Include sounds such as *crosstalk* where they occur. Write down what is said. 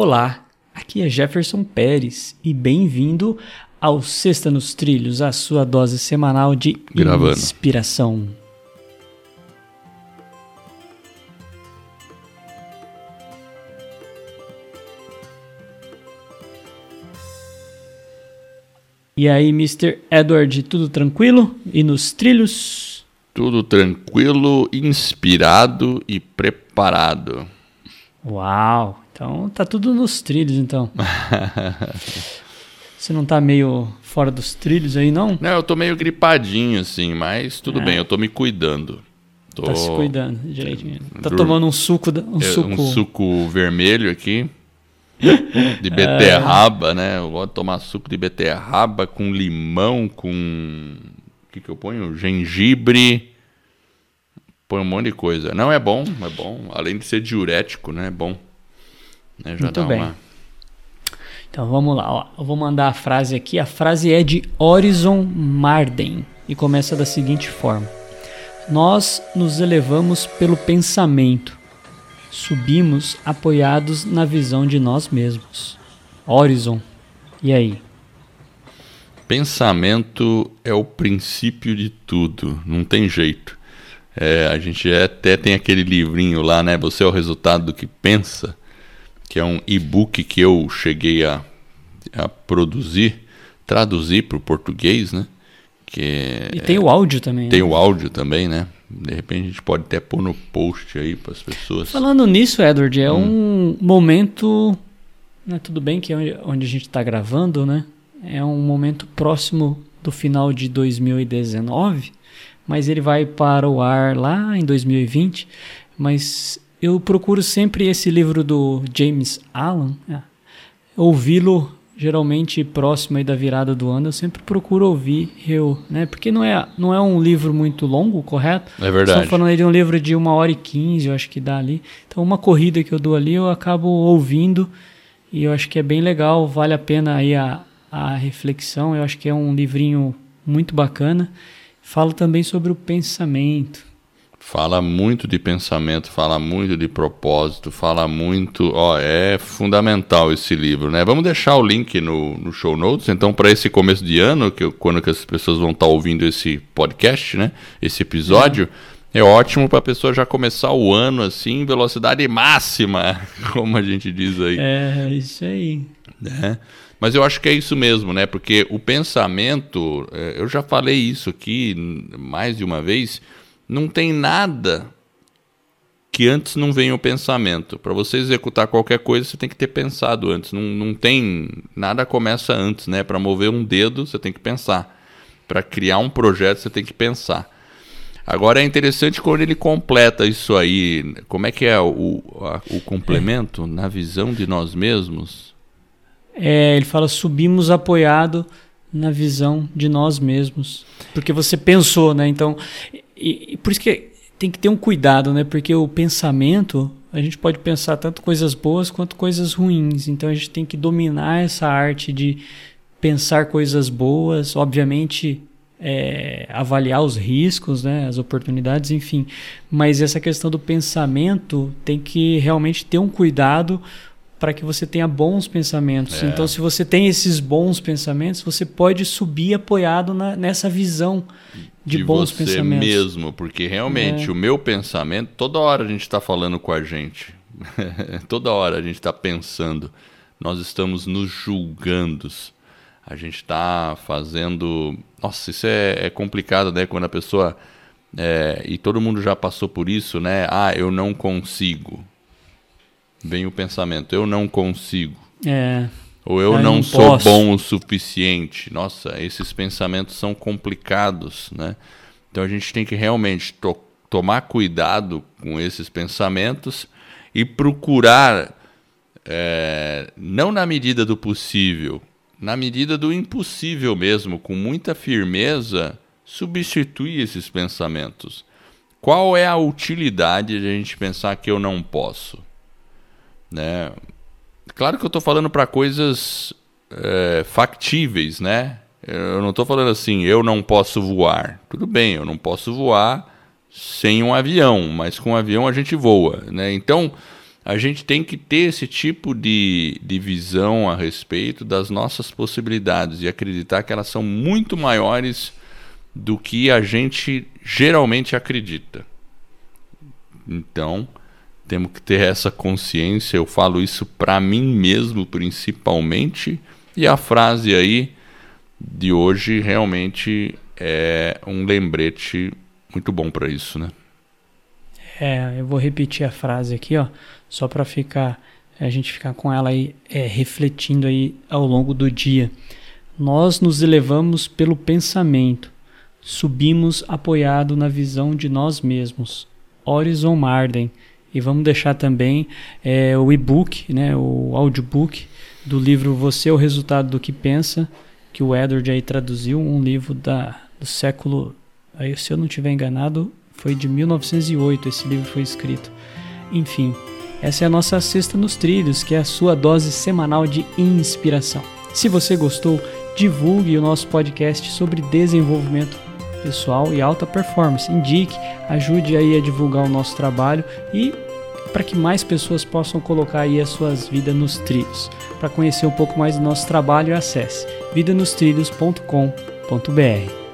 Olá, aqui é Jefferson Pérez e bem-vindo ao Sexta nos Trilhos, a sua dose semanal de Gravando. inspiração. E aí, Mr. Edward, tudo tranquilo? E nos trilhos? Tudo tranquilo, inspirado e preparado. Uau! Então tá tudo nos trilhos, então. *laughs* Você não tá meio fora dos trilhos aí, não? Não, eu tô meio gripadinho, assim, mas tudo É. bem, eu tô me cuidando. Tô... Tá se cuidando direitinho. Tá Dur- tomando um suco, um É, suco. um suco vermelho aqui. *laughs* De beterraba, né? Eu gosto de tomar suco de beterraba com limão, com. O que, que eu ponho? Gengibre. Põe um monte de coisa. Não é bom, é bom. Além de ser diurético, né? É bom. Né? Já Muito bem. uma. Então vamos lá, ó. Eu vou mandar a frase aqui. A frase é de Horizon Marden e começa da seguinte forma: Nós nos elevamos pelo pensamento, subimos apoiados na visão de nós mesmos. Horizon, e aí? Pensamento é o princípio de tudo, não tem jeito. É, a gente até tem aquele livrinho lá, né? Você é o resultado do que pensa, que é um e-book que eu cheguei a, a produzir, traduzir para o português, né? Que é- E tem o áudio também. tem né? o áudio também, né? De repente a gente pode até pôr no post aí para as pessoas. Falando nisso, Edward, é Hum. um momento. Né, tudo bem que é onde, onde a gente está gravando, né? É um momento próximo do final de 2019, mas ele vai para o ar lá em 2020. Mas eu procuro sempre esse livro do James Allen, é, ouvi-lo geralmente próximo aí da virada do ano. Eu sempre procuro ouvir eu, né? Porque não é, não é um livro muito longo, correto? É verdade. Estamos falando aí de um livro de uma hora e quinze, eu acho que dá ali. Então, uma corrida que eu dou ali, eu acabo ouvindo e eu acho que é bem legal, vale a pena aí a, a reflexão. Eu acho que é um livrinho muito bacana. Fala também sobre o pensamento. Fala muito de pensamento, fala muito de propósito, fala muito. Ó, é fundamental esse livro, né? Vamos deixar o link no, no show notes. Então, para esse começo de ano, que quando que as pessoas vão estar ouvindo esse podcast, né? Esse episódio, é, ótimo para a pessoa já começar o ano assim, velocidade máxima, *laughs* como a gente diz aí É, isso aí. né? Mas eu acho que é isso mesmo, né? Porque o pensamento, eh, eu já falei isso aqui mais de uma vez, não tem nada que antes não venha o pensamento. Para você executar qualquer coisa, você tem que ter pensado antes. Não, não tem nada começa antes, né? Para mover um dedo, você tem que pensar. Para criar um projeto, você tem que pensar. Agora é interessante quando ele completa isso aí. Como é que é o, a- o complemento na visão de nós mesmos? É, ele fala subimos apoiado na visão de nós mesmos. Porque você pensou, né? Então, e, e por isso que tem que ter um cuidado, né? Porque o pensamento, a gente pode pensar tanto coisas boas quanto coisas ruins. Então a gente tem que dominar essa arte de pensar coisas boas, obviamente é, avaliar os riscos, né, as oportunidades, enfim. Mas essa questão do pensamento tem que realmente ter um cuidado para que você tenha bons pensamentos. É. Então, se você tem esses bons pensamentos, você pode subir apoiado na- nessa visão de, bons você mesmo, porque realmente É. o meu pensamento, toda hora a gente está falando com a gente, *laughs* toda hora a gente está pensando, nós estamos nos julgando, a gente está fazendo. Nossa, isso é, é complicado, né? Quando a pessoa. é, e todo mundo já passou por isso, né? Ah, eu não consigo. Vem o pensamento, eu não consigo. É, Ou eu eu não, não sou posso. bom o suficiente. Nossa, esses pensamentos são complicados, né? Então a gente tem que realmente to- tomar cuidado com esses pensamentos e procurar, é, não na medida do possível, na medida do impossível mesmo, com muita firmeza, substituir esses pensamentos. Qual é a utilidade de a gente pensar que eu não posso? Né? Claro que eu estou falando para coisas é, factíveis, né? Eu não estou falando assim, eu não posso voar. Tudo bem, eu não posso voar sem um avião, mas com um avião a gente voa, né? Então, a gente tem que ter esse tipo de, de visão a respeito das nossas possibilidades e acreditar que elas são muito maiores do que a gente geralmente acredita. Então, temos que ter essa consciência. Eu falo isso para mim mesmo, principalmente. E a frase aí de hoje realmente é um lembrete muito bom para isso, né? É, eu vou repetir a frase aqui, ó, só para ficar a gente ficar com ela aí é, refletindo aí ao longo do dia. Nós nos elevamos pelo pensamento, subimos apoiado na visão de nós mesmos. Horizon Marden. E vamos deixar também é, o e-book, né, o audiobook do livro Você é o Resultado do que Pensa, que o Edward aí traduziu, um livro da, do século, aí, se eu não estiver enganado, foi de 1908 esse livro foi escrito. Enfim, essa é a nossa Sexta nos Trilhos, que é a sua dose semanal de inspiração. Se você gostou, divulgue o nosso podcast sobre desenvolvimento pessoal e alta performance. Indique, ajude aí a divulgar o nosso trabalho e para que mais pessoas possam colocar aí as suas vidas nos trilhos. Para conhecer um pouco mais do nosso trabalho, acesse vidanostrilhos.com.br.